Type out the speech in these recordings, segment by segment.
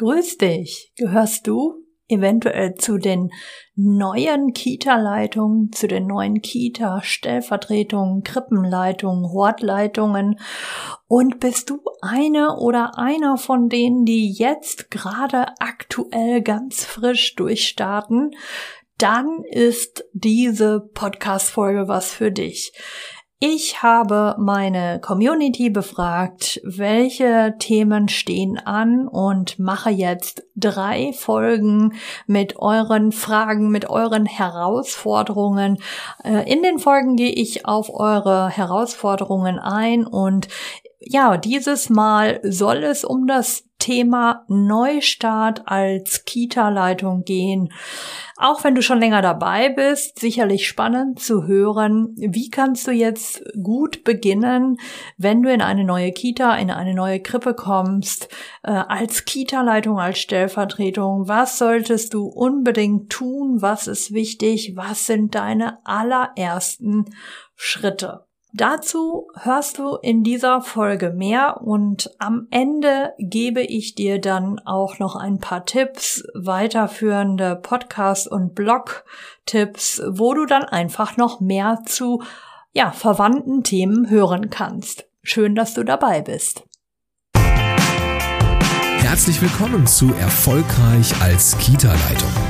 Grüß dich. Gehörst du eventuell zu den neuen Kita-Leitungen, zu den neuen Kita-Stellvertretungen, Krippenleitungen, Hortleitungen und bist du eine oder einer von denen, die jetzt gerade aktuell ganz frisch durchstarten, dann ist diese Podcast-Folge was für dich. Ich habe meine Community befragt, welche Themen stehen an und mache jetzt drei Folgen mit euren Fragen, mit euren Herausforderungen. Äh, in den Folgen gehe ich auf eure Herausforderungen ein und ja, dieses Mal soll es um das Thema Neustart als Kita-Leitung gehen. Auch wenn du schon länger dabei bist, sicherlich spannend zu hören, wie kannst du jetzt gut beginnen, wenn du in eine neue Kita, in eine neue Krippe kommst, äh, als Kita-Leitung, als Stellvertretung. Was solltest du unbedingt tun? Was ist wichtig? Was sind deine allerersten Schritte? Dazu hörst du in dieser Folge mehr und am Ende gebe ich dir dann auch noch ein paar Tipps, weiterführende Podcast- und Blog-Tipps, wo du dann einfach noch mehr zu ja, verwandten Themen hören kannst. Schön, dass du dabei bist. Herzlich willkommen zu Erfolgreich als Kita-Leitung.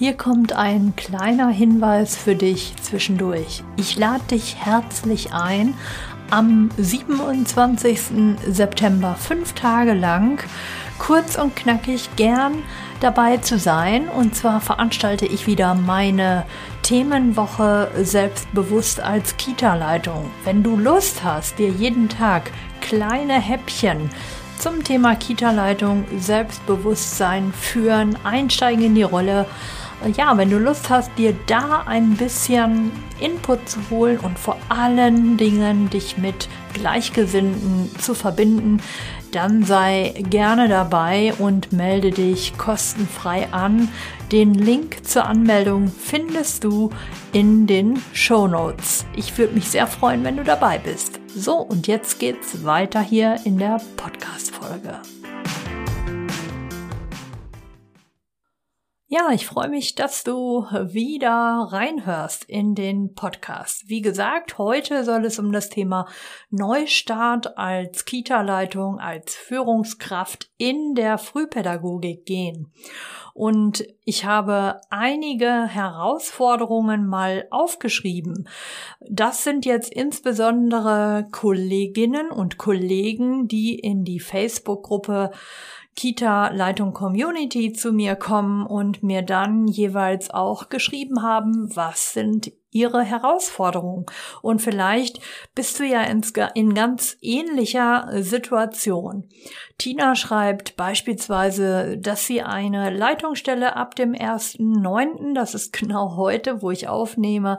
Hier kommt ein kleiner Hinweis für dich zwischendurch. Ich lade dich herzlich ein, am 27. September fünf Tage lang kurz und knackig gern dabei zu sein. Und zwar veranstalte ich wieder meine Themenwoche selbstbewusst als Kita-Leitung. Wenn du Lust hast, dir jeden Tag kleine Häppchen zum Thema Kita-Leitung, Selbstbewusstsein führen, einsteigen in die Rolle, ja, wenn du Lust hast, dir da ein bisschen Input zu holen und vor allen Dingen dich mit Gleichgesinnten zu verbinden, dann sei gerne dabei und melde dich kostenfrei an. Den Link zur Anmeldung findest du in den Show Notes. Ich würde mich sehr freuen, wenn du dabei bist. So, und jetzt geht's weiter hier in der Podcast-Folge. Ja, ich freue mich, dass du wieder reinhörst in den Podcast. Wie gesagt, heute soll es um das Thema Neustart als Kita-Leitung, als Führungskraft in der Frühpädagogik gehen. Und ich habe einige Herausforderungen mal aufgeschrieben. Das sind jetzt insbesondere Kolleginnen und Kollegen, die in die Facebook-Gruppe Kita-Leitung Community zu mir kommen und mir dann jeweils auch geschrieben haben, was sind ihre Herausforderungen. Und vielleicht bist du ja in ganz ähnlicher Situation. Tina schreibt beispielsweise, dass sie eine Leitungsstelle ab dem 1.9., das ist genau heute, wo ich aufnehme,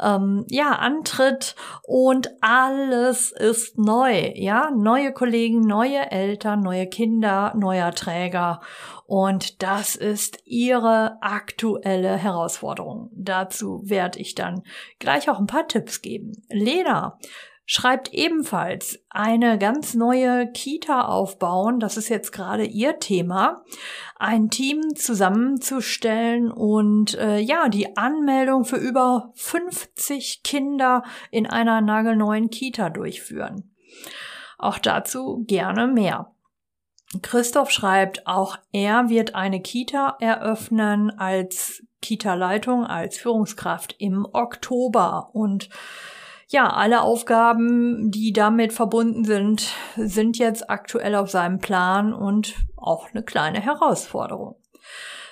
ähm, ja, antritt und alles ist neu, ja, neue Kollegen, neue Eltern, neue Kinder, neuer Träger und das ist ihre aktuelle Herausforderung. Dazu werde ich dann gleich auch ein paar Tipps geben. Lena schreibt ebenfalls eine ganz neue Kita aufbauen. Das ist jetzt gerade ihr Thema. Ein Team zusammenzustellen und äh, ja, die Anmeldung für über 50 Kinder in einer nagelneuen Kita durchführen. Auch dazu gerne mehr. Christoph schreibt, auch er wird eine Kita eröffnen als Kita-Leitung, als Führungskraft im Oktober. Und ja, alle Aufgaben, die damit verbunden sind, sind jetzt aktuell auf seinem Plan und auch eine kleine Herausforderung.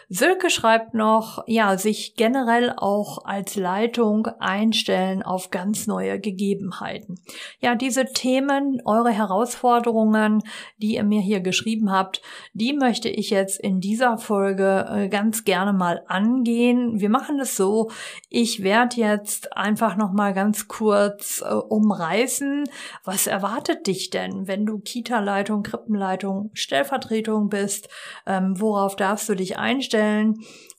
Silke schreibt noch, ja, sich generell auch als Leitung einstellen auf ganz neue Gegebenheiten. Ja, diese Themen, eure Herausforderungen, die ihr mir hier geschrieben habt, die möchte ich jetzt in dieser Folge äh, ganz gerne mal angehen. Wir machen es so, ich werde jetzt einfach noch mal ganz kurz äh, umreißen, was erwartet dich denn, wenn du Kita-Leitung, Krippenleitung, Stellvertretung bist? Ähm, worauf darfst du dich einstellen?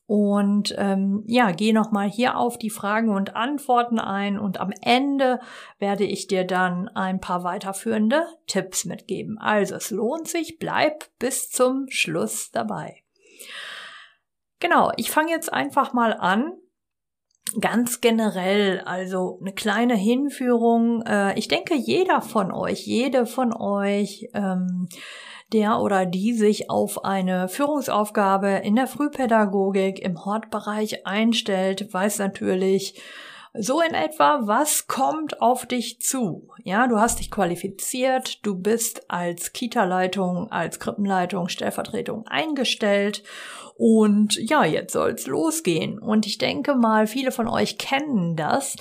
Und ähm, ja, geh nochmal hier auf die Fragen und Antworten ein und am Ende werde ich dir dann ein paar weiterführende Tipps mitgeben. Also es lohnt sich, bleib bis zum Schluss dabei. Genau, ich fange jetzt einfach mal an ganz generell, also eine kleine Hinführung. Äh, ich denke, jeder von euch, jede von euch, ähm, der oder die sich auf eine Führungsaufgabe in der Frühpädagogik im Hortbereich einstellt, weiß natürlich, so in etwa, was kommt auf dich zu? Ja, du hast dich qualifiziert, du bist als Kita-Leitung, als Krippenleitung, Stellvertretung eingestellt und ja, jetzt soll's losgehen. Und ich denke mal, viele von euch kennen das.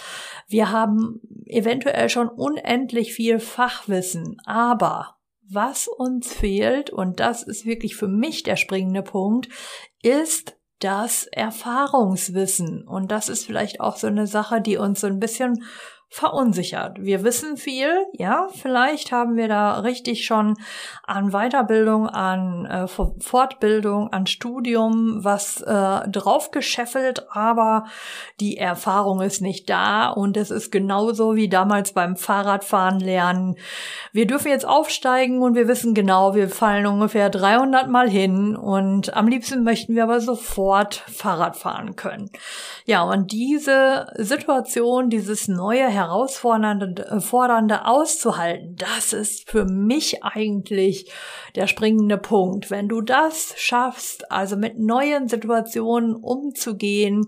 Wir haben eventuell schon unendlich viel Fachwissen, aber was uns fehlt, und das ist wirklich für mich der springende Punkt, ist das Erfahrungswissen. Und das ist vielleicht auch so eine Sache, die uns so ein bisschen verunsichert. Wir wissen viel, ja, vielleicht haben wir da richtig schon an Weiterbildung, an äh, Fortbildung, an Studium was äh, draufgescheffelt, aber die Erfahrung ist nicht da und es ist genauso wie damals beim Fahrradfahren lernen. Wir dürfen jetzt aufsteigen und wir wissen genau, wir fallen ungefähr 300 Mal hin und am liebsten möchten wir aber sofort Fahrrad fahren können. Ja, und diese Situation, dieses neue herausfordernde äh, fordernde auszuhalten, das ist für mich eigentlich der springende Punkt. Wenn du das schaffst, also mit neuen Situationen umzugehen,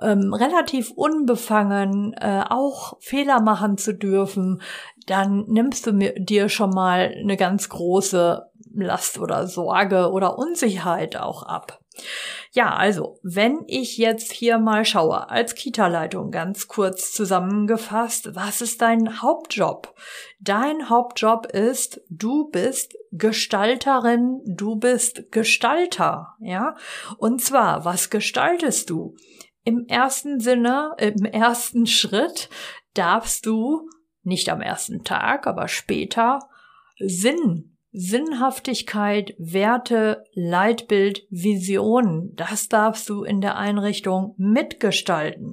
ähm, relativ unbefangen äh, auch Fehler machen zu dürfen, dann nimmst du mir, dir schon mal eine ganz große Last oder Sorge oder Unsicherheit auch ab. Ja, also, wenn ich jetzt hier mal schaue, als Kita-Leitung ganz kurz zusammengefasst, was ist dein Hauptjob? Dein Hauptjob ist, du bist Gestalterin, du bist Gestalter, ja? Und zwar, was gestaltest du? Im ersten Sinne, im ersten Schritt darfst du nicht am ersten Tag, aber später Sinn Sinnhaftigkeit, Werte, Leitbild, Visionen, das darfst du in der Einrichtung mitgestalten.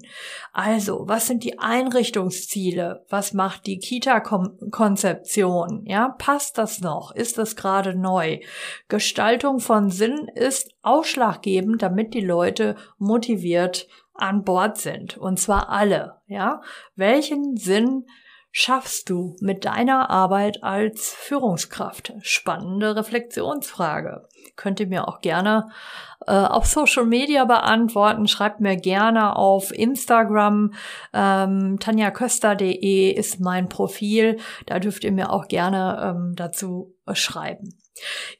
Also, was sind die Einrichtungsziele? Was macht die Kita-Konzeption? Ja, passt das noch? Ist das gerade neu? Gestaltung von Sinn ist ausschlaggebend, damit die Leute motiviert an Bord sind. Und zwar alle. Ja, welchen Sinn schaffst du mit deiner Arbeit als Führungskraft? Spannende Reflexionsfrage. Könnt ihr mir auch gerne äh, auf Social Media beantworten. Schreibt mir gerne auf Instagram. Ähm, tanjaköster.de ist mein Profil. Da dürft ihr mir auch gerne ähm, dazu schreiben.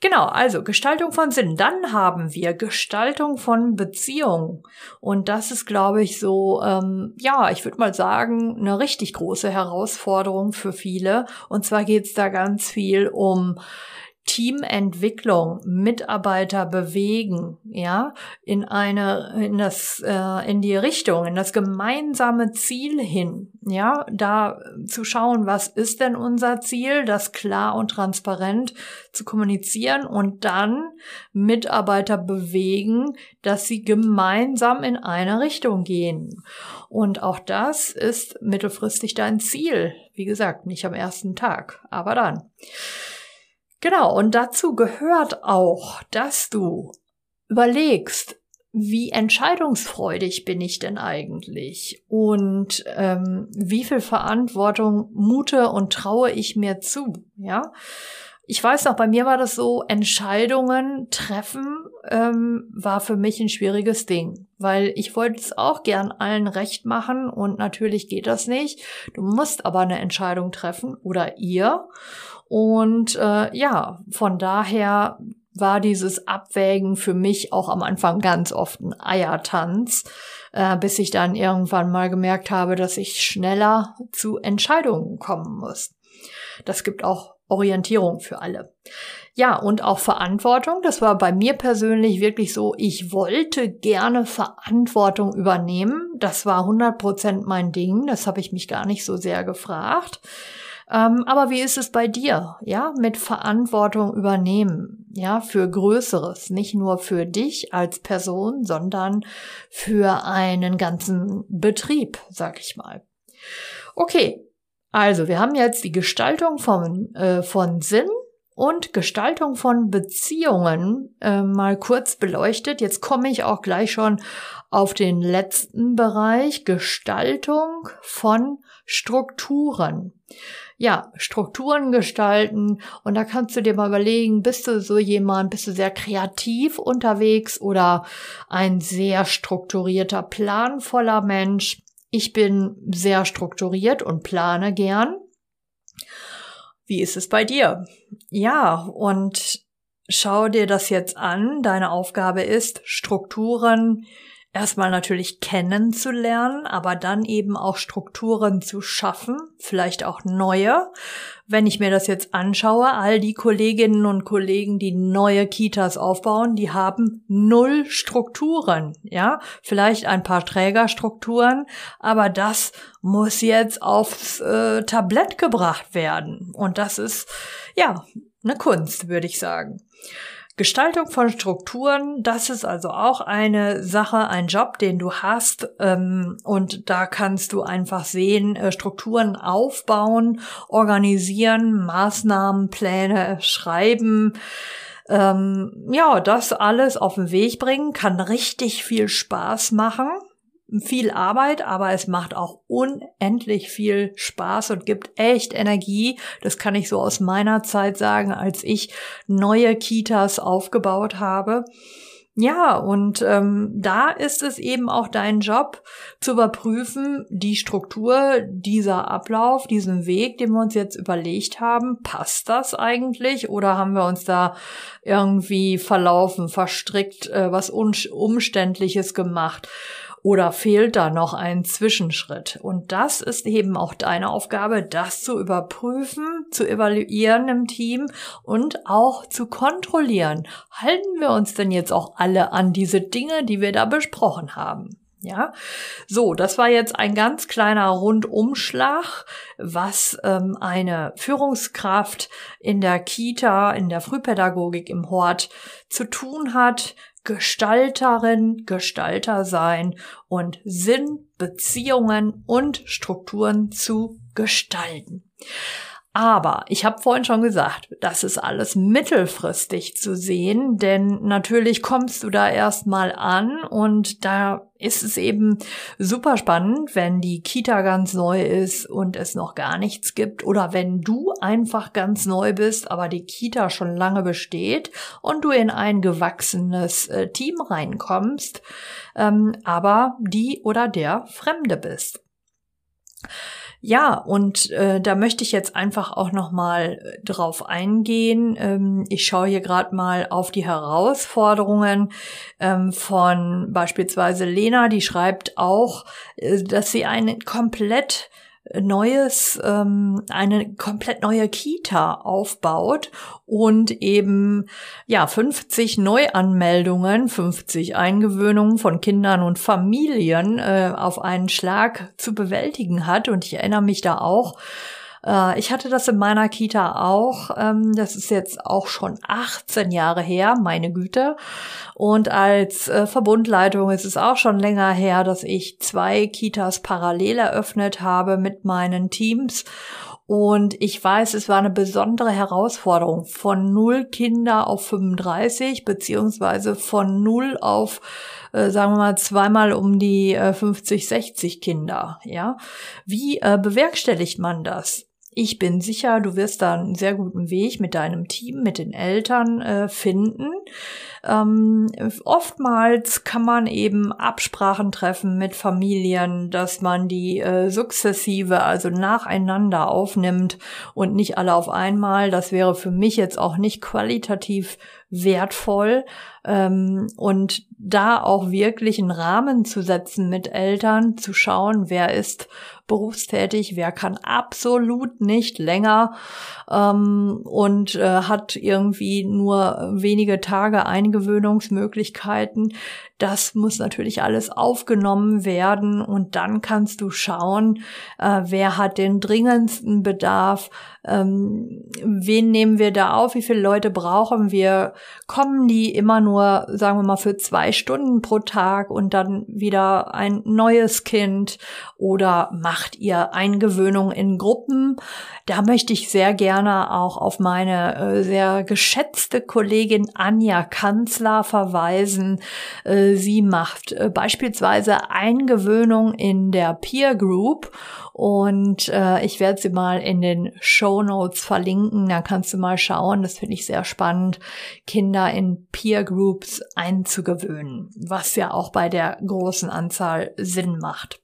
Genau, also Gestaltung von Sinn. Dann haben wir Gestaltung von Beziehung. Und das ist, glaube ich, so, ähm, ja, ich würde mal sagen, eine richtig große Herausforderung für viele. Und zwar geht es da ganz viel um Teamentwicklung, Mitarbeiter bewegen, ja, in eine, in das, äh, in die Richtung, in das gemeinsame Ziel hin, ja, da zu schauen, was ist denn unser Ziel, das klar und transparent zu kommunizieren und dann Mitarbeiter bewegen, dass sie gemeinsam in eine Richtung gehen. Und auch das ist mittelfristig dein Ziel. Wie gesagt, nicht am ersten Tag, aber dann. Genau, und dazu gehört auch, dass du überlegst, wie entscheidungsfreudig bin ich denn eigentlich und ähm, wie viel Verantwortung mute und traue ich mir zu, ja? Ich weiß noch, bei mir war das so, Entscheidungen treffen ähm, war für mich ein schwieriges Ding, weil ich wollte es auch gern allen recht machen und natürlich geht das nicht. Du musst aber eine Entscheidung treffen oder ihr und äh, ja, von daher war dieses Abwägen für mich auch am Anfang ganz oft ein Eiertanz, äh, bis ich dann irgendwann mal gemerkt habe, dass ich schneller zu Entscheidungen kommen muss. Das gibt auch Orientierung für alle. Ja, und auch Verantwortung. Das war bei mir persönlich wirklich so, ich wollte gerne Verantwortung übernehmen. Das war 100 Prozent mein Ding. Das habe ich mich gar nicht so sehr gefragt. Ähm, aber wie ist es bei dir? Ja, mit Verantwortung übernehmen. Ja, für Größeres. Nicht nur für dich als Person, sondern für einen ganzen Betrieb, sag ich mal. Okay. Also, wir haben jetzt die Gestaltung von, äh, von Sinn und Gestaltung von Beziehungen äh, mal kurz beleuchtet. Jetzt komme ich auch gleich schon auf den letzten Bereich, Gestaltung von Strukturen ja, Strukturen gestalten und da kannst du dir mal überlegen, bist du so jemand, bist du sehr kreativ unterwegs oder ein sehr strukturierter, planvoller Mensch. Ich bin sehr strukturiert und plane gern. Wie ist es bei dir? Ja, und schau dir das jetzt an. Deine Aufgabe ist, Strukturen erstmal natürlich kennenzulernen, aber dann eben auch Strukturen zu schaffen, vielleicht auch neue. Wenn ich mir das jetzt anschaue, all die Kolleginnen und Kollegen, die neue Kitas aufbauen, die haben null Strukturen, ja, vielleicht ein paar Trägerstrukturen, aber das muss jetzt aufs äh, Tablett gebracht werden und das ist ja eine Kunst, würde ich sagen. Gestaltung von Strukturen, das ist also auch eine Sache, ein Job, den du hast. Ähm, und da kannst du einfach sehen, äh, Strukturen aufbauen, organisieren, Maßnahmen, Pläne schreiben. Ähm, ja, das alles auf den Weg bringen, kann richtig viel Spaß machen viel Arbeit, aber es macht auch unendlich viel Spaß und gibt echt Energie. Das kann ich so aus meiner Zeit sagen, als ich neue Kitas aufgebaut habe. Ja, und ähm, da ist es eben auch dein Job zu überprüfen, die Struktur, dieser Ablauf, diesen Weg, den wir uns jetzt überlegt haben, passt das eigentlich oder haben wir uns da irgendwie verlaufen, verstrickt, äh, was Umständliches gemacht? Oder fehlt da noch ein Zwischenschritt? Und das ist eben auch deine Aufgabe, das zu überprüfen, zu evaluieren im Team und auch zu kontrollieren. Halten wir uns denn jetzt auch alle an diese Dinge, die wir da besprochen haben? Ja, so, das war jetzt ein ganz kleiner Rundumschlag, was ähm, eine Führungskraft in der Kita, in der Frühpädagogik im Hort zu tun hat, Gestalterin, Gestalter sein und Sinn, Beziehungen und Strukturen zu gestalten. Aber ich habe vorhin schon gesagt, das ist alles mittelfristig zu sehen, denn natürlich kommst du da erstmal an und da ist es eben super spannend, wenn die Kita ganz neu ist und es noch gar nichts gibt oder wenn du einfach ganz neu bist, aber die Kita schon lange besteht und du in ein gewachsenes äh, Team reinkommst, ähm, aber die oder der Fremde bist. Ja, und äh, da möchte ich jetzt einfach auch noch mal äh, drauf eingehen. Ähm, ich schaue hier gerade mal auf die Herausforderungen ähm, von beispielsweise Lena, die schreibt auch, äh, dass sie eine komplett neues, ähm, eine komplett neue Kita aufbaut und eben ja 50 Neuanmeldungen, 50 Eingewöhnungen von Kindern und Familien äh, auf einen Schlag zu bewältigen hat. Und ich erinnere mich da auch äh, ich hatte das in meiner Kita auch. Ähm, das ist jetzt auch schon 18 Jahre her, meine Güte. Und als äh, Verbundleitung ist es auch schon länger her, dass ich zwei Kitas parallel eröffnet habe mit meinen Teams. Und ich weiß, es war eine besondere Herausforderung von null Kinder auf 35, beziehungsweise von null auf, äh, sagen wir mal, zweimal um die äh, 50, 60 Kinder. Ja, wie äh, bewerkstelligt man das? Ich bin sicher, du wirst da einen sehr guten Weg mit deinem Team, mit den Eltern äh, finden. Ähm, oftmals kann man eben Absprachen treffen mit Familien, dass man die äh, sukzessive, also nacheinander aufnimmt und nicht alle auf einmal. Das wäre für mich jetzt auch nicht qualitativ wertvoll ähm, und da auch wirklich einen Rahmen zu setzen mit Eltern, zu schauen, wer ist berufstätig, wer kann absolut nicht länger ähm, und äh, hat irgendwie nur wenige Tage Eingewöhnungsmöglichkeiten. Das muss natürlich alles aufgenommen werden und dann kannst du schauen, äh, wer hat den dringendsten Bedarf, ähm, wen nehmen wir da auf, wie viele Leute brauchen wir, kommen die immer nur, sagen wir mal, für zwei Stunden pro Tag und dann wieder ein neues Kind oder macht ihr Eingewöhnung in Gruppen? Da möchte ich sehr gerne auch auf meine äh, sehr geschätzte Kollegin Anja Kanzler verweisen. Äh, sie macht äh, beispielsweise Eingewöhnung in der Peer Group und ich werde sie mal in den Show Notes verlinken. Da kannst du mal schauen. Das finde ich sehr spannend, Kinder in Peer Groups einzugewöhnen, was ja auch bei der großen Anzahl Sinn macht.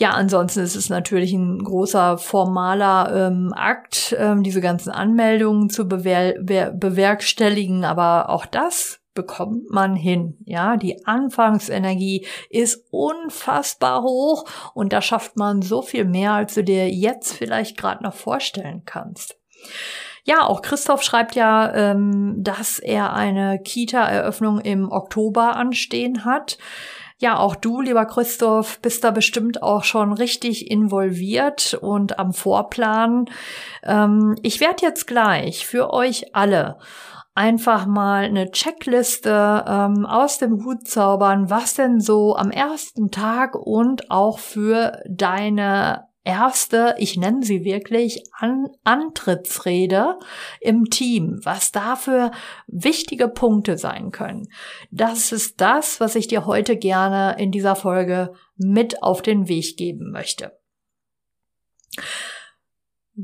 Ja, ansonsten ist es natürlich ein großer formaler ähm, Akt, ähm, diese ganzen Anmeldungen zu bewer bewerkstelligen, aber auch das bekommt man hin. Ja, die Anfangsenergie ist unfassbar hoch und da schafft man so viel mehr, als du dir jetzt vielleicht gerade noch vorstellen kannst. Ja, auch Christoph schreibt ja, ähm, dass er eine Kita-Eröffnung im Oktober anstehen hat. Ja, auch du, lieber Christoph, bist da bestimmt auch schon richtig involviert und am Vorplan. Ähm, ich werde jetzt gleich für euch alle einfach mal eine Checkliste ähm, aus dem Hut zaubern, was denn so am ersten Tag und auch für deine erste, ich nenne sie wirklich, An Antrittsrede im Team, was dafür wichtige Punkte sein können. Das ist das, was ich dir heute gerne in dieser Folge mit auf den Weg geben möchte.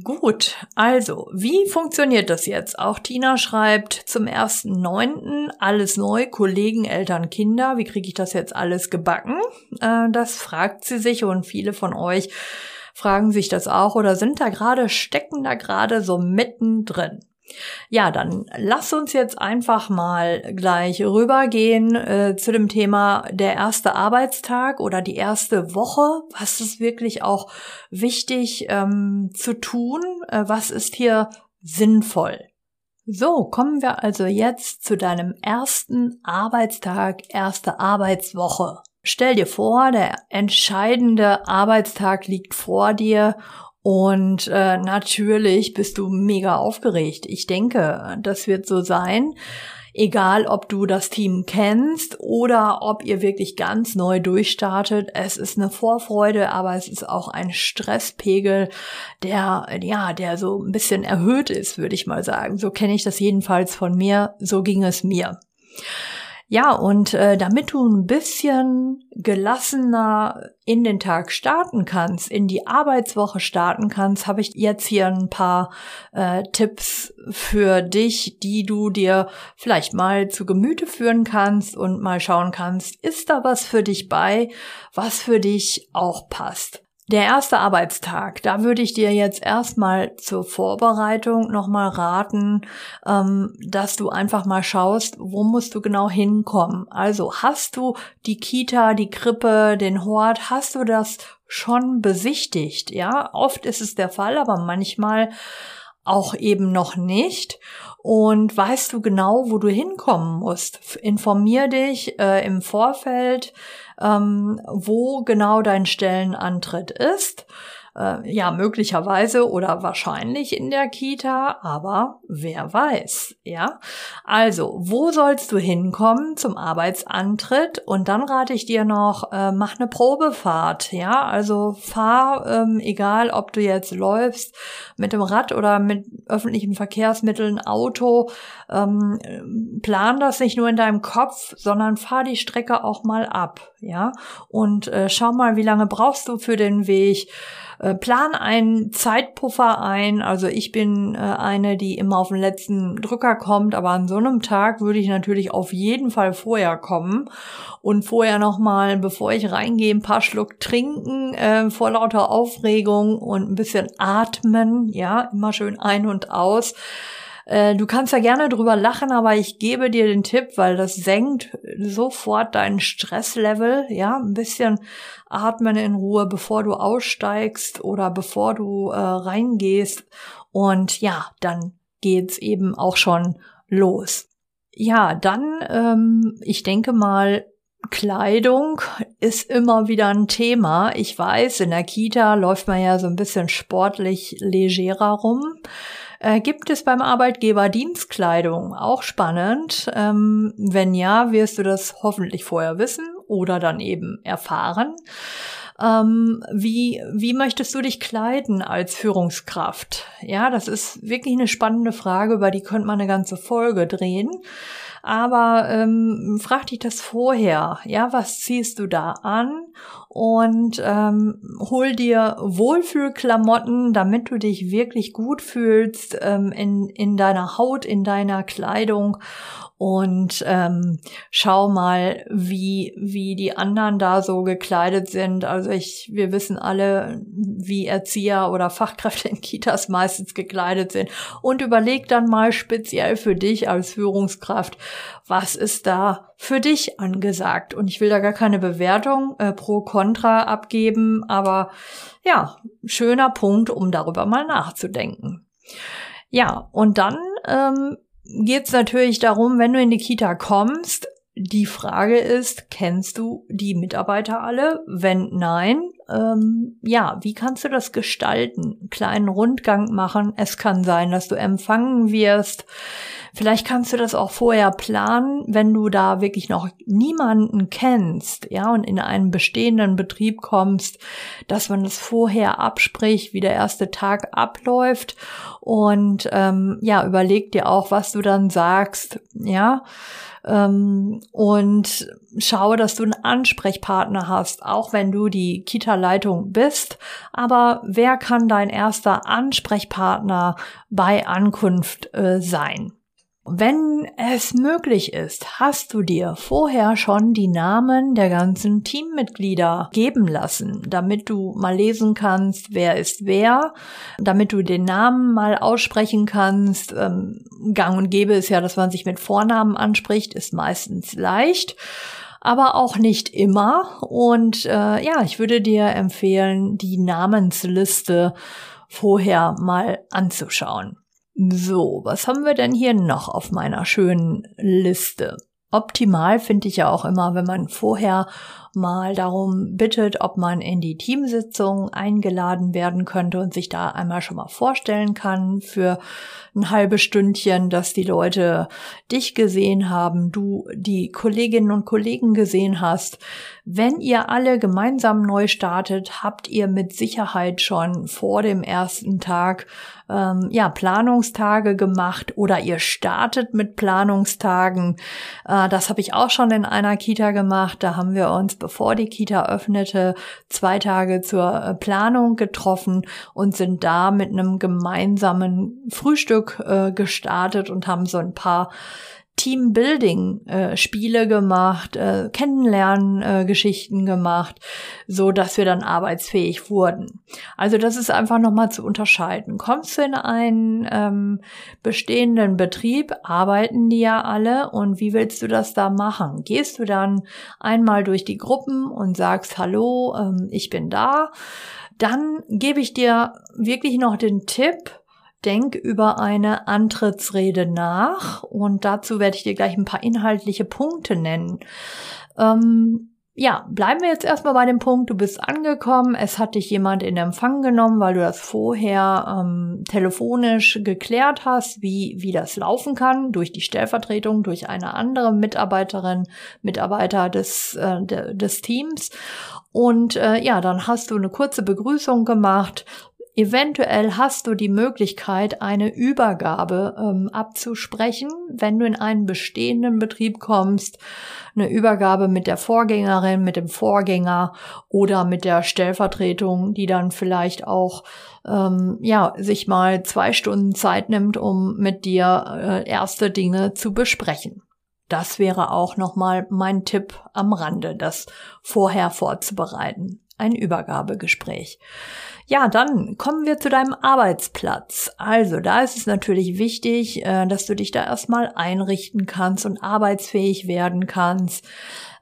Gut, also, wie funktioniert das jetzt? Auch Tina schreibt zum 1.9. alles neu, Kollegen, Eltern, Kinder. Wie kriege ich das jetzt alles gebacken? Äh, das fragt sie sich und viele von euch fragen sich das auch oder sind da gerade, stecken da gerade so mittendrin. Ja, dann lass uns jetzt einfach mal gleich rübergehen äh, zu dem Thema der erste Arbeitstag oder die erste Woche. Was ist wirklich auch wichtig ähm, zu tun? Äh, was ist hier sinnvoll? So, kommen wir also jetzt zu deinem ersten Arbeitstag, erste Arbeitswoche. Stell dir vor, der entscheidende Arbeitstag liegt vor dir und äh, natürlich bist du mega aufgeregt. Ich denke, das wird so sein. Egal, ob du das Team kennst oder ob ihr wirklich ganz neu durchstartet. Es ist eine Vorfreude, aber es ist auch ein Stresspegel, der, ja, der so ein bisschen erhöht ist, würde ich mal sagen. So kenne ich das jedenfalls von mir. So ging es mir. Ja, und äh, damit du ein bisschen gelassener in den Tag starten kannst, in die Arbeitswoche starten kannst, habe ich jetzt hier ein paar äh, Tipps für dich, die du dir vielleicht mal zu Gemüte führen kannst und mal schauen kannst, ist da was für dich bei, was für dich auch passt. Der erste Arbeitstag, da würde ich dir jetzt erstmal zur Vorbereitung nochmal raten, ähm, dass du einfach mal schaust, wo musst du genau hinkommen. Also hast du die Kita, die Krippe, den Hort, hast du das schon besichtigt? Ja, oft ist es der Fall, aber manchmal auch eben noch nicht. Und weißt du genau, wo du hinkommen musst? Informier dich äh, im Vorfeld ähm, wo genau dein Stellenantritt ist äh, ja, möglicherweise oder wahrscheinlich in der Kita, aber wer weiß, ja. Also, wo sollst du hinkommen zum Arbeitsantritt? Und dann rate ich dir noch, äh, mach eine Probefahrt, ja. Also fahr, ähm, egal ob du jetzt läufst mit dem Rad oder mit öffentlichen Verkehrsmitteln, Auto, ähm, plan das nicht nur in deinem Kopf, sondern fahr die Strecke auch mal ab, ja. Und äh, schau mal, wie lange brauchst du für den Weg? Äh, plan einen Zeitpuffer ein. Also ich bin äh, eine, die immer auf den letzten Drücker kommt, aber an so einem Tag würde ich natürlich auf jeden Fall vorher kommen und vorher nochmal, bevor ich reingehe, ein paar Schluck trinken äh, vor lauter Aufregung und ein bisschen atmen, ja, immer schön ein und aus Äh, du kannst ja gerne drüber lachen, aber ich gebe dir den Tipp, weil das senkt sofort dein Stresslevel. Ja, ein bisschen atmen in Ruhe, bevor du aussteigst oder bevor du äh, reingehst. Und ja, dann geht's eben auch schon los. Ja, dann, ähm, ich denke mal, Kleidung ist immer wieder ein Thema. Ich weiß, in der Kita läuft man ja so ein bisschen sportlich legerer rum. Äh, gibt es beim Arbeitgeber Dienstkleidung? Auch spannend. Ähm, wenn ja, wirst du das hoffentlich vorher wissen oder dann eben erfahren. Ähm, wie, wie möchtest du dich kleiden als Führungskraft? Ja, das ist wirklich eine spannende Frage, über die könnte man eine ganze Folge drehen. Aber ähm, frag dich das vorher. Ja, was ziehst du da an? Und ähm, hol dir Wohlfühlklamotten, damit du dich wirklich gut fühlst ähm, in, in deiner Haut, in deiner Kleidung und ähm, schau mal, wie, wie die anderen da so gekleidet sind. Also ich, wir wissen alle, wie Erzieher oder Fachkräfte in Kitas meistens gekleidet sind. Und überleg dann mal speziell für dich als Führungskraft, was ist da für dich angesagt? Und ich will da gar keine Bewertung äh, pro Contra abgeben, aber ja, schöner Punkt, um darüber mal nachzudenken. Ja, und dann ähm, geht es natürlich darum, wenn du in die Kita kommst, die Frage ist, kennst du die Mitarbeiter alle? Wenn nein, ähm, ja, wie kannst du das gestalten? Einen kleinen Rundgang machen. Es kann sein, dass du empfangen wirst. Vielleicht kannst du das auch vorher planen, wenn du da wirklich noch niemanden kennst, ja, und in einen bestehenden Betrieb kommst, dass man das vorher abspricht, wie der erste Tag abläuft und ähm, ja, überleg dir auch, was du dann sagst, ja, ähm, und schaue, dass du einen Ansprechpartner hast, auch wenn du die Kita-Leitung bist. Aber wer kann dein erster Ansprechpartner bei Ankunft äh, sein? Wenn es möglich ist, hast du dir vorher schon die Namen der ganzen Teammitglieder geben lassen, damit du mal lesen kannst, wer ist wer, damit du den Namen mal aussprechen kannst. Ähm, gang und gäbe ist ja, dass man sich mit Vornamen anspricht, ist meistens leicht aber auch nicht immer. Und äh, ja, ich würde dir empfehlen, die Namensliste vorher mal anzuschauen. So, was haben wir denn hier noch auf meiner schönen Liste? Optimal finde ich ja auch immer, wenn man vorher mal darum bittet, ob man in die Teamsitzung eingeladen werden könnte und sich da einmal schon mal vorstellen kann für ein halbes Stündchen, dass die Leute dich gesehen haben, du die Kolleginnen und Kollegen gesehen hast. Wenn ihr alle gemeinsam neu startet, habt ihr mit Sicherheit schon vor dem ersten Tag ähm, ja Planungstage gemacht oder ihr startet mit Planungstagen. Äh, das habe ich auch schon in einer Kita gemacht. Da haben wir uns bevor die Kita öffnete, zwei Tage zur äh, Planung getroffen und sind da mit einem gemeinsamen Frühstück äh, gestartet und haben so ein paar Teambuilding-Spiele äh, gemacht, äh, Kennenlernen-Geschichten äh, gemacht, so dass wir dann arbeitsfähig wurden. Also das ist einfach nochmal zu unterscheiden. Kommst du in einen ähm, bestehenden Betrieb, arbeiten die ja alle und wie willst du das da machen? Gehst du dann einmal durch die Gruppen und sagst, hallo, ähm, ich bin da? Dann gebe ich dir wirklich noch den Tipp, denk über eine Antrittsrede nach und dazu werde ich dir gleich ein paar inhaltliche Punkte nennen. Ähm, ja, bleiben wir jetzt erstmal bei dem Punkt, du bist angekommen, es hat dich jemand in Empfang genommen, weil du das vorher ähm, telefonisch geklärt hast, wie, wie das laufen kann, durch die Stellvertretung, durch eine andere Mitarbeiterin, Mitarbeiter des, äh, des Teams. Und äh, ja, dann hast du eine kurze Begrüßung gemacht, Eventuell hast du die Möglichkeit, eine Übergabe ähm, abzusprechen, wenn du in einen bestehenden Betrieb kommst, eine Übergabe mit der Vorgängerin, mit dem Vorgänger oder mit der Stellvertretung, die dann vielleicht auch ähm, ja sich mal zwei Stunden Zeit nimmt, um mit dir äh, erste Dinge zu besprechen. Das wäre auch nochmal mein Tipp am Rande, das vorher vorzubereiten. ein Übergabegespräch. Ja, dann kommen wir zu deinem Arbeitsplatz. Also da ist es natürlich wichtig, äh, dass du dich da erstmal einrichten kannst und arbeitsfähig werden kannst.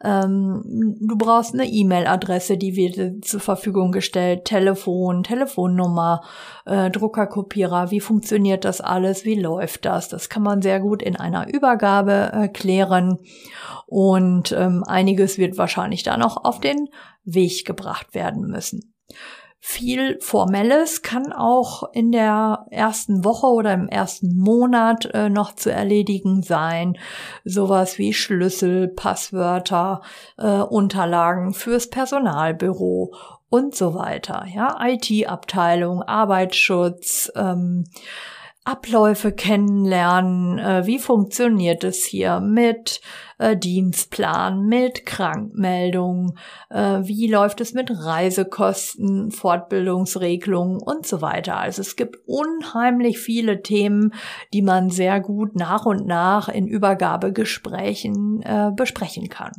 Ähm, du brauchst eine E-Mail-Adresse, die wird zur Verfügung gestellt, Telefon, Telefonnummer, äh, Druckerkopierer. Wie funktioniert das alles? Wie läuft das? Das kann man sehr gut in einer Übergabe äh, klären. Und ähm, einiges wird wahrscheinlich da noch auf den Weg gebracht werden müssen. Viel Formelles kann auch in der ersten Woche oder im ersten Monat äh, noch zu erledigen sein. Sowas wie Schlüssel, Passwörter, äh, Unterlagen fürs Personalbüro und so weiter. Ja, IT-Abteilung, Arbeitsschutz, ähm, Abläufe kennenlernen, äh, wie funktioniert es hier mit äh, Dienstplan, mit Krankmeldung, äh, wie läuft es mit Reisekosten, Fortbildungsregelungen und so weiter. Also es gibt unheimlich viele Themen, die man sehr gut nach und nach in Übergabegesprächen äh, besprechen kann.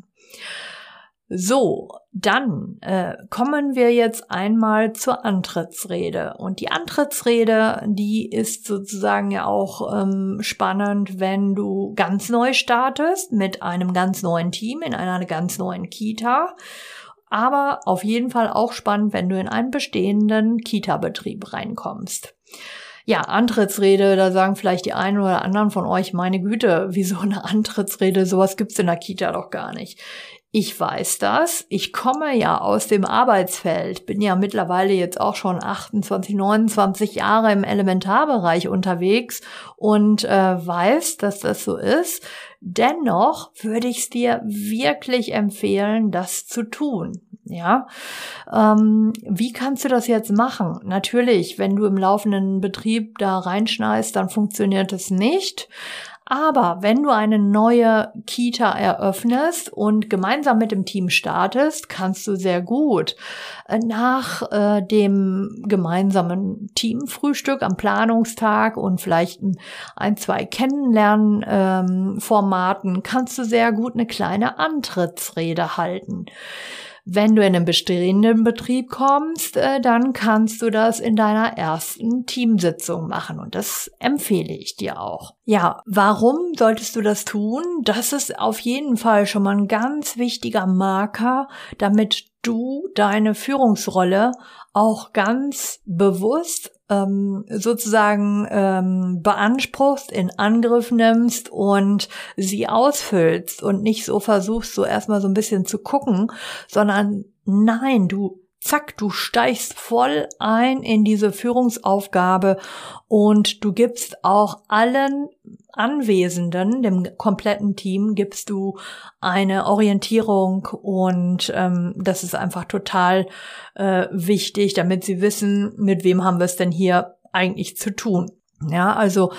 So, dann äh, kommen wir jetzt einmal zur Antrittsrede. Und die Antrittsrede, die ist sozusagen ja auch ähm, spannend, wenn du ganz neu startest mit einem ganz neuen Team in einer ganz neuen Kita. Aber auf jeden Fall auch spannend, wenn du in einen bestehenden Kita-Betrieb reinkommst. Ja, Antrittsrede, da sagen vielleicht die einen oder anderen von euch, meine Güte, wieso eine Antrittsrede, sowas gibt's in der Kita doch gar nicht. Ich weiß das. Ich komme ja aus dem Arbeitsfeld, bin ja mittlerweile jetzt auch schon 28, 29 Jahre im Elementarbereich unterwegs und äh, weiß, dass das so ist. Dennoch würde ich es dir wirklich empfehlen, das zu tun. Ja, ähm, wie kannst du das jetzt machen? Natürlich, wenn du im laufenden Betrieb da reinschneist, dann funktioniert es nicht. Aber wenn du eine neue Kita eröffnest und gemeinsam mit dem Team startest, kannst du sehr gut äh, nach äh, dem gemeinsamen Teamfrühstück am Planungstag und vielleicht ein, zwei Kennenlernformaten, ähm, kannst du sehr gut eine kleine Antrittsrede halten. Wenn du in einen bestehenden Betrieb kommst, äh, dann kannst du das in deiner ersten Teamsitzung machen und das empfehle ich dir auch. Ja, warum solltest du das tun? Das ist auf jeden Fall schon mal ein ganz wichtiger Marker, damit du deine Führungsrolle auch ganz bewusst ähm, sozusagen ähm, beanspruchst, in Angriff nimmst und sie ausfüllst und nicht so versuchst, so erstmal so ein bisschen zu gucken, sondern nein, du zack, du steigst voll ein in diese Führungsaufgabe und du gibst auch allen Anwesenden, dem kompletten Team, gibst du eine Orientierung und ähm, das ist einfach total äh, wichtig, damit sie wissen, mit wem haben wir es denn hier eigentlich zu tun. Ja, also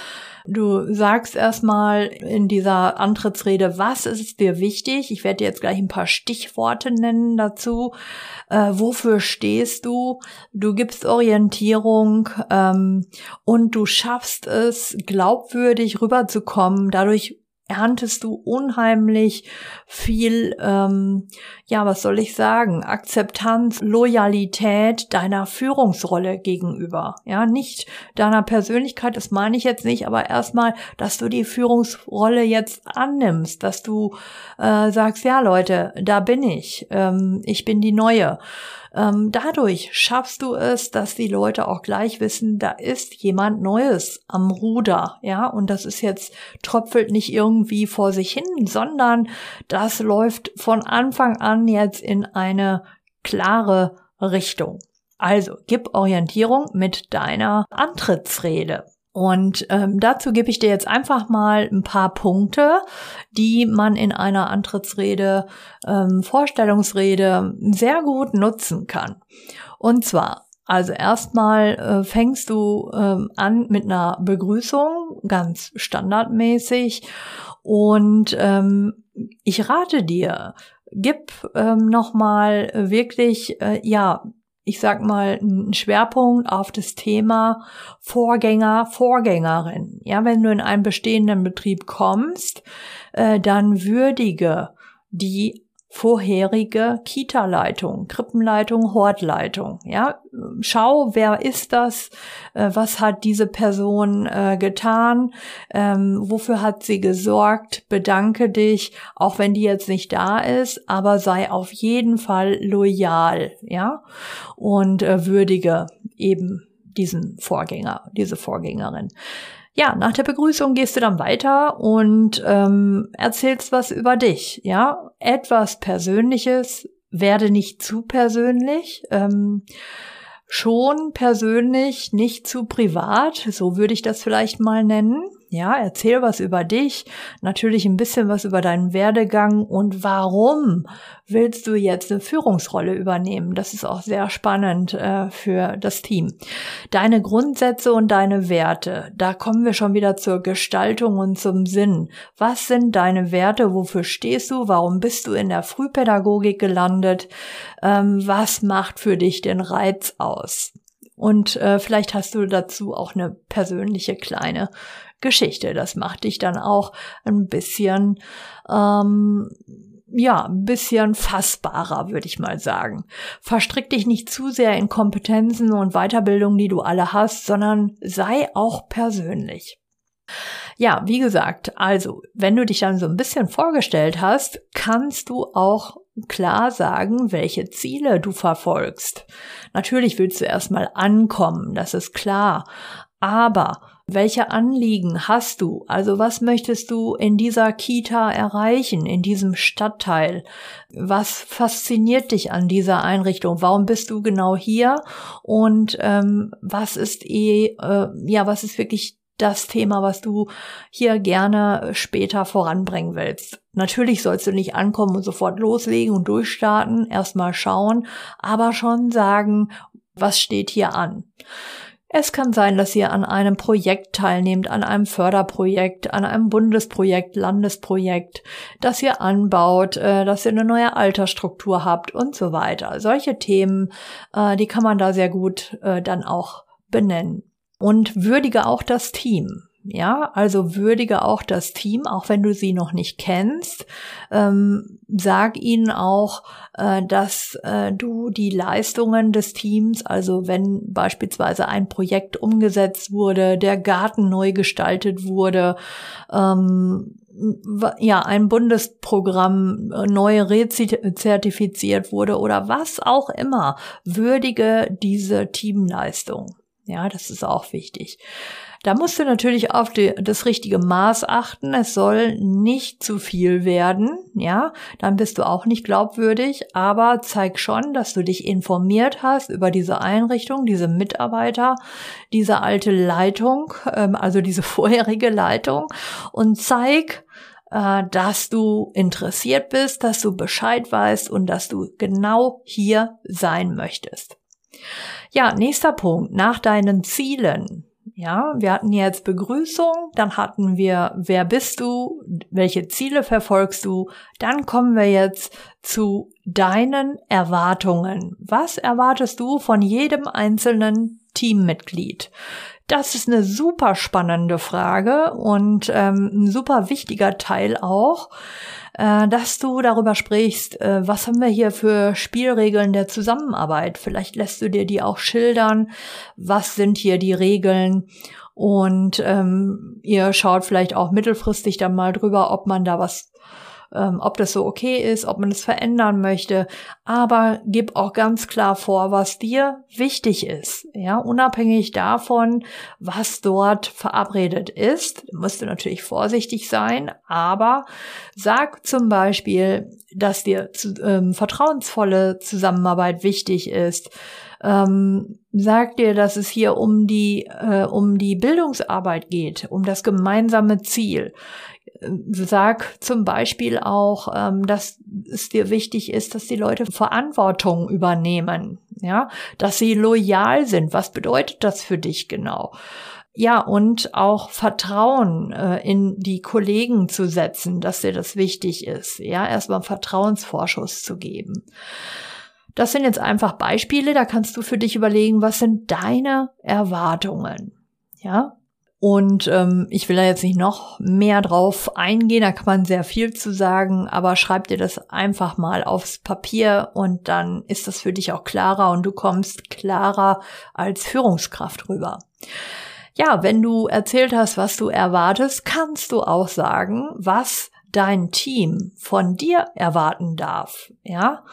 du sagst erstmal in dieser Antrittsrede, was ist dir wichtig? Ich werde dir jetzt gleich ein paar Stichworte nennen dazu. Äh, wofür stehst du? Du gibst Orientierung ähm, und du schaffst es, glaubwürdig rüberzukommen. Dadurch erntest du unheimlich viel, ähm, ja, was soll ich sagen, Akzeptanz, Loyalität deiner Führungsrolle gegenüber. Ja, nicht deiner Persönlichkeit, das meine ich jetzt nicht, aber erstmal, dass du die Führungsrolle jetzt annimmst, dass du äh, sagst, ja Leute, da bin ich, ähm, ich bin die Neue. Ähm, dadurch schaffst du es, dass die Leute auch gleich wissen, da ist jemand Neues am Ruder, ja, und das ist jetzt tröpfelt nicht irgendwie vor sich hin, sondern das läuft von Anfang an jetzt in eine klare Richtung. Also gib Orientierung mit deiner Antrittsrede. Und ähm, dazu gebe ich dir jetzt einfach mal ein paar Punkte, die man in einer Antrittsrede, ähm, Vorstellungsrede sehr gut nutzen kann. Und zwar, also erstmal äh, fängst du ähm, an mit einer Begrüßung, ganz standardmäßig. Und ähm, ich rate dir, gib ähm, nochmal wirklich, äh, ja, ich sag mal, einen Schwerpunkt auf das Thema Vorgänger, Vorgängerin. Ja, wenn du in einen bestehenden Betrieb kommst, äh, dann würdige die vorherige Kita-Leitung, Krippenleitung, Hortleitung. Ja, schau, wer ist das? Äh, was hat diese Person äh, getan? Ähm, wofür hat sie gesorgt? Bedanke dich, auch wenn die jetzt nicht da ist, aber sei auf jeden Fall loyal, ja, und äh, würdige eben diesen Vorgänger, diese Vorgängerin. Ja, nach der Begrüßung gehst du dann weiter und ähm, erzählst was über dich. Ja, etwas Persönliches. Werde nicht zu persönlich. Ähm, schon persönlich, nicht zu privat. So würde ich das vielleicht mal nennen. Ja, erzähl was über dich, natürlich ein bisschen was über deinen Werdegang und warum willst du jetzt eine Führungsrolle übernehmen? Das ist auch sehr spannend äh, für das Team. Deine Grundsätze und deine Werte, da kommen wir schon wieder zur Gestaltung und zum Sinn. Was sind deine Werte? Wofür stehst du? Warum bist du in der Frühpädagogik gelandet? Ähm, was macht für dich den Reiz aus? Und äh, vielleicht hast du dazu auch eine persönliche kleine Geschichte. Das macht dich dann auch ein bisschen, ähm, ja, ein bisschen fassbarer, würde ich mal sagen. Verstrick dich nicht zu sehr in Kompetenzen und Weiterbildung, die du alle hast, sondern sei auch persönlich. Ja, wie gesagt, also, wenn du dich dann so ein bisschen vorgestellt hast, kannst du auch klar sagen, welche Ziele du verfolgst. Natürlich willst du erstmal ankommen, das ist klar. Aber welche Anliegen hast du? Also was möchtest du in dieser Kita erreichen, in diesem Stadtteil? Was fasziniert dich an dieser Einrichtung? Warum bist du genau hier? Und ähm, was ist eh, äh, ja, was ist wirklich das Thema, was du hier gerne später voranbringen willst. Natürlich sollst du nicht ankommen und sofort loslegen und durchstarten, erstmal schauen, aber schon sagen, was steht hier an. Es kann sein, dass ihr an einem Projekt teilnehmt, an einem Förderprojekt, an einem Bundesprojekt, Landesprojekt, dass ihr anbaut, äh, dass ihr eine neue Altersstruktur habt und so weiter. Solche Themen, äh, die kann man da sehr gut äh, dann auch benennen. Und würdige auch das Team. Ja, also würdige auch das Team, auch wenn du sie noch nicht kennst. Ähm, sag ihnen auch, äh, dass äh, du die Leistungen des Teams, also wenn beispielsweise ein Projekt umgesetzt wurde, der Garten neu gestaltet wurde, ähm, ja, ein Bundesprogramm äh, neu rezertifiziert wurde oder was auch immer, würdige diese Teamleistung. Ja, das ist auch wichtig. Da musst du natürlich auf die, das richtige Maß achten. Es soll nicht zu viel werden, ja. Dann bist du auch nicht glaubwürdig, aber zeig schon, dass du dich informiert hast über diese Einrichtung, diese Mitarbeiter, diese alte Leitung, ähm, also diese vorherige Leitung und zeig, äh, dass du interessiert bist, dass du Bescheid weißt und dass du genau hier sein möchtest. Ja, nächster Punkt. Nach deinen Zielen. Ja, wir hatten jetzt Begrüßung, dann hatten wir, wer bist du, welche Ziele verfolgst du, dann kommen wir jetzt zu deinen Erwartungen. Was erwartest du von jedem einzelnen Teammitglied? Das ist eine super spannende Frage und ähm, ein super wichtiger Teil auch äh, dass du darüber sprichst, äh, was haben wir hier für Spielregeln der Zusammenarbeit. Vielleicht lässt du dir die auch schildern. Was sind hier die Regeln? Und ähm, ihr schaut vielleicht auch mittelfristig dann mal drüber, ob man da was ähm, ob das so okay ist, ob man es verändern möchte. Aber gib auch ganz klar vor, was dir wichtig ist. Ja, unabhängig davon, was dort verabredet ist. Musst du natürlich vorsichtig sein, aber sag zum Beispiel, dass dir ähm, vertrauensvolle Zusammenarbeit wichtig ist. Ähm, sag dir, dass es hier um die äh, um die Bildungsarbeit geht, um das gemeinsame Ziel sag zum Beispiel auch, ähm, dass es dir wichtig ist, dass die Leute Verantwortung übernehmen, ja, dass sie loyal sind. Was bedeutet das für dich genau? Ja, und auch Vertrauen äh, in die Kollegen zu setzen, dass dir das wichtig ist. Ja, erstmal Vertrauensvorschuss zu geben. Das sind jetzt einfach Beispiele, da kannst du für dich überlegen, was sind deine Erwartungen? Ja, Und ähm, ich will da jetzt nicht noch mehr drauf eingehen, da kann man sehr viel zu sagen, aber schreib dir das einfach mal aufs Papier und dann ist das für dich auch klarer und du kommst klarer als Führungskraft rüber. Ja, wenn du erzählt hast, was du erwartest, kannst du auch sagen, was dein Team von dir erwarten darf. Ja,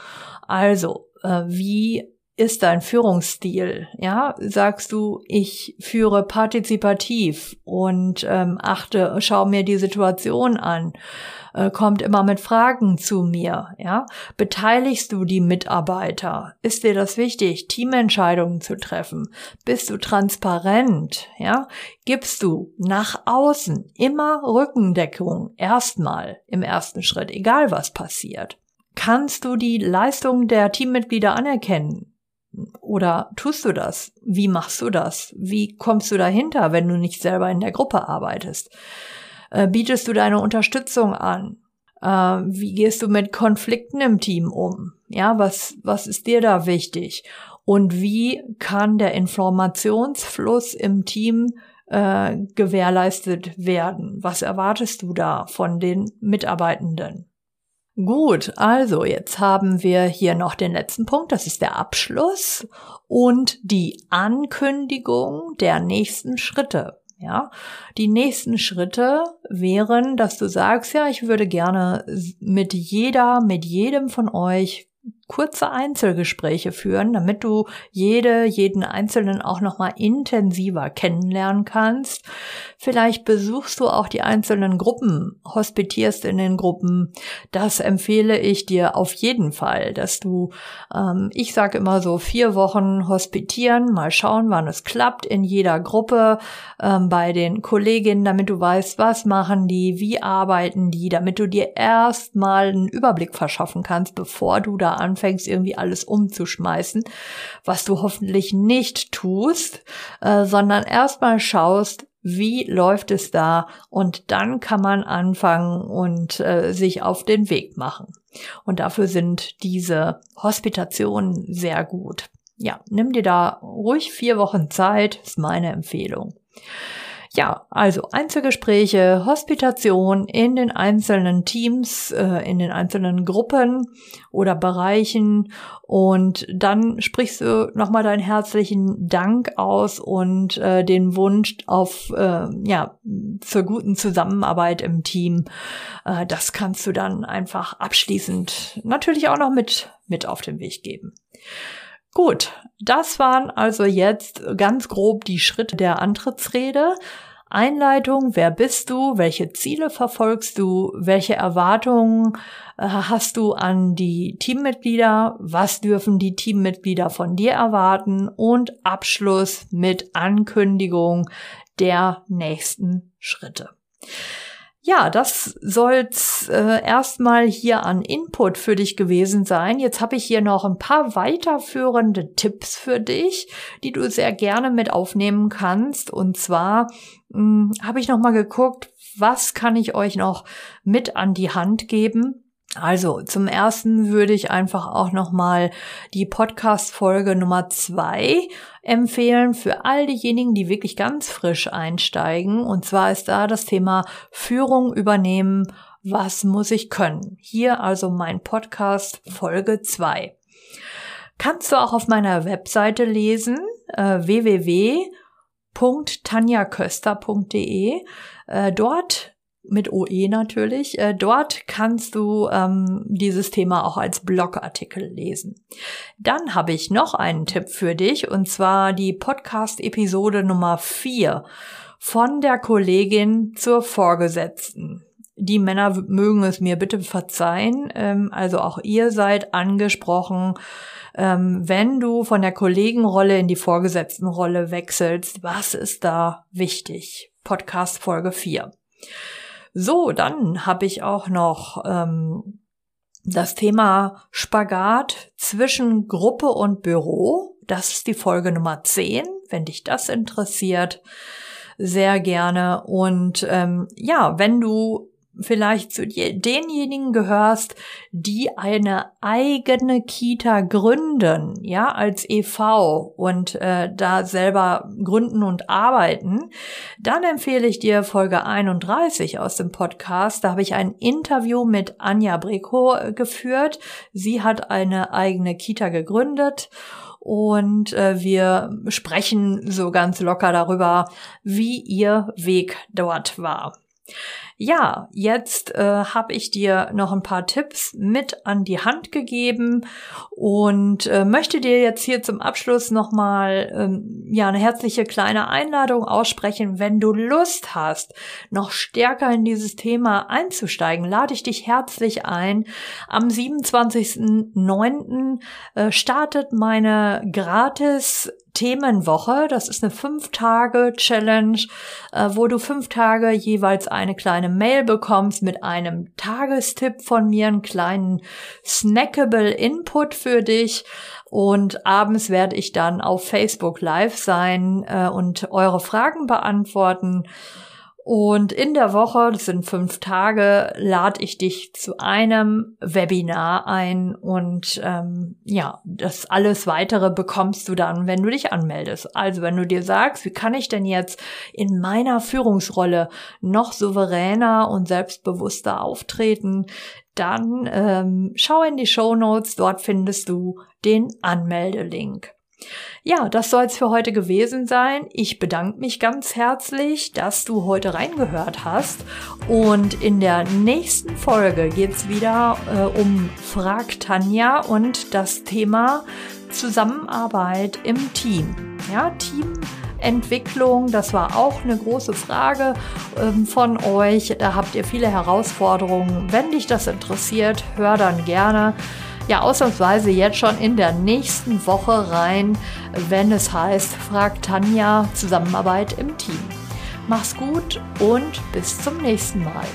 also äh, wie ist dein Führungsstil? Ja, sagst du, ich führe partizipativ und ähm, achte, schau mir die Situation an, äh, kommt immer mit Fragen zu mir. Ja, beteiligst du die Mitarbeiter? Ist dir das wichtig, Teamentscheidungen zu treffen? Bist du transparent? Ja, gibst du nach außen immer Rückendeckung erstmal im ersten Schritt, egal was passiert. Kannst du die Leistung der Teammitglieder anerkennen? Oder tust du das? Wie machst du das? Wie kommst du dahinter, wenn du nicht selber in der Gruppe arbeitest? Äh, bietest du deine Unterstützung an? Äh, wie gehst du mit Konflikten im Team um? Ja, was, was ist dir da wichtig? Und wie kann der Informationsfluss im Team äh, gewährleistet werden? Was erwartest du da von den Mitarbeitenden? Gut, also jetzt haben wir hier noch den letzten Punkt, das ist der Abschluss und die Ankündigung der nächsten Schritte. Ja, die nächsten Schritte wären, dass du sagst, ja, ich würde gerne mit jeder, mit jedem von euch kurze Einzelgespräche führen, damit du jede, jeden Einzelnen auch nochmal intensiver kennenlernen kannst. Vielleicht besuchst du auch die einzelnen Gruppen, hospitierst in den Gruppen. Das empfehle ich dir auf jeden Fall, dass du, ähm, ich sage immer so, vier Wochen hospitieren, mal schauen, wann es klappt in jeder Gruppe, ähm, bei den Kolleginnen, damit du weißt, was machen die, wie arbeiten die, damit du dir erstmal einen Überblick verschaffen kannst, bevor du da anfängst, irgendwie alles umzuschmeißen, was du hoffentlich nicht tust, äh, sondern erstmal schaust, wie läuft es da und dann kann man anfangen und äh, sich auf den Weg machen. Und dafür sind diese Hospitationen sehr gut. Ja, nimm dir da ruhig vier Wochen Zeit, ist meine Empfehlung. Ja, also Einzelgespräche, Hospitation in den einzelnen Teams, äh, in den einzelnen Gruppen oder Bereichen und dann sprichst du nochmal deinen herzlichen Dank aus und äh, den Wunsch auf äh, ja zur guten Zusammenarbeit im Team. Äh, das kannst du dann einfach abschließend natürlich auch noch mit mit auf den Weg geben. Gut, das waren also jetzt ganz grob die Schritte der Antrittsrede. Einleitung, wer bist du, welche Ziele verfolgst du, welche Erwartungen äh, hast du an die Teammitglieder, was dürfen die Teammitglieder von dir erwarten und Abschluss mit Ankündigung der nächsten Schritte. Ja, das soll's äh, erstmal hier an Input für dich gewesen sein. Jetzt habe ich hier noch ein paar weiterführende Tipps für dich, die du sehr gerne mit aufnehmen kannst. Und zwar hm, habe ich noch mal geguckt, was kann ich euch noch mit an die Hand geben, also zum ersten würde ich einfach auch nochmal die Podcast-Folge Nummer zwei empfehlen für all diejenigen, die wirklich ganz frisch einsteigen. Und zwar ist da das Thema Führung übernehmen. Was muss ich können? Hier also mein Podcast Folge zwei. Kannst du auch auf meiner Webseite lesen, äh, www.tanjaköster.de. Äh, dort mit OE natürlich. Äh, dort kannst du ähm, dieses Thema auch als Blogartikel lesen. Dann habe ich noch einen Tipp für dich und zwar die Podcast-Episode Nummer 4 von der Kollegin zur Vorgesetzten. Die Männer mögen es mir bitte verzeihen, ähm, also auch ihr seid angesprochen, ähm, wenn du von der Kollegenrolle in die Vorgesetztenrolle wechselst. Was ist da wichtig? Podcast Folge 4. So, dann habe ich auch noch ähm, das Thema Spagat zwischen Gruppe und Büro. Das ist die Folge Nummer 10, wenn dich das interessiert. Sehr gerne. Und ähm, ja, wenn du vielleicht zu denjenigen gehörst, die eine eigene Kita gründen, ja, als EV und äh, da selber gründen und arbeiten, dann empfehle ich dir Folge 31 aus dem Podcast. Da habe ich ein Interview mit Anja Breko äh, geführt. Sie hat eine eigene Kita gegründet und äh, wir sprechen so ganz locker darüber, wie ihr Weg dort war. Ja, jetzt äh, habe ich dir noch ein paar Tipps mit an die Hand gegeben und äh, möchte dir jetzt hier zum Abschluss nochmal ähm, ja eine herzliche kleine Einladung aussprechen. Wenn du Lust hast, noch stärker in dieses Thema einzusteigen, lade ich dich herzlich ein. Am 27.09. Äh, startet meine gratis Themenwoche. Das ist eine fünf Tage Challenge, äh, wo du fünf Tage jeweils eine kleine Mail bekommst mit einem Tagestipp von mir, einen kleinen snackable Input für dich. Und abends werde ich dann auf Facebook live sein äh, und eure Fragen beantworten. Und in der Woche, das sind fünf Tage, lade ich dich zu einem Webinar ein und ähm, ja, das alles weitere bekommst du dann, wenn du dich anmeldest. Also wenn du dir sagst, wie kann ich denn jetzt in meiner Führungsrolle noch souveräner und selbstbewusster auftreten, dann ähm, schau in die Show Notes, dort findest du den Anmeldelink. Ja, das soll es für heute gewesen sein. Ich bedanke mich ganz herzlich, dass du heute reingehört hast. Und in der nächsten Folge geht's wieder äh, um Frag Tanja und das Thema Zusammenarbeit im Team. Ja, Teamentwicklung, das war auch eine große Frage ähm, von euch. Da habt ihr viele Herausforderungen. Wenn dich das interessiert, hör dann gerne ja ausnahmsweise jetzt schon in der nächsten Woche rein, wenn es heißt, fragt Tanja Zusammenarbeit im Team. Mach's gut und bis zum nächsten Mal.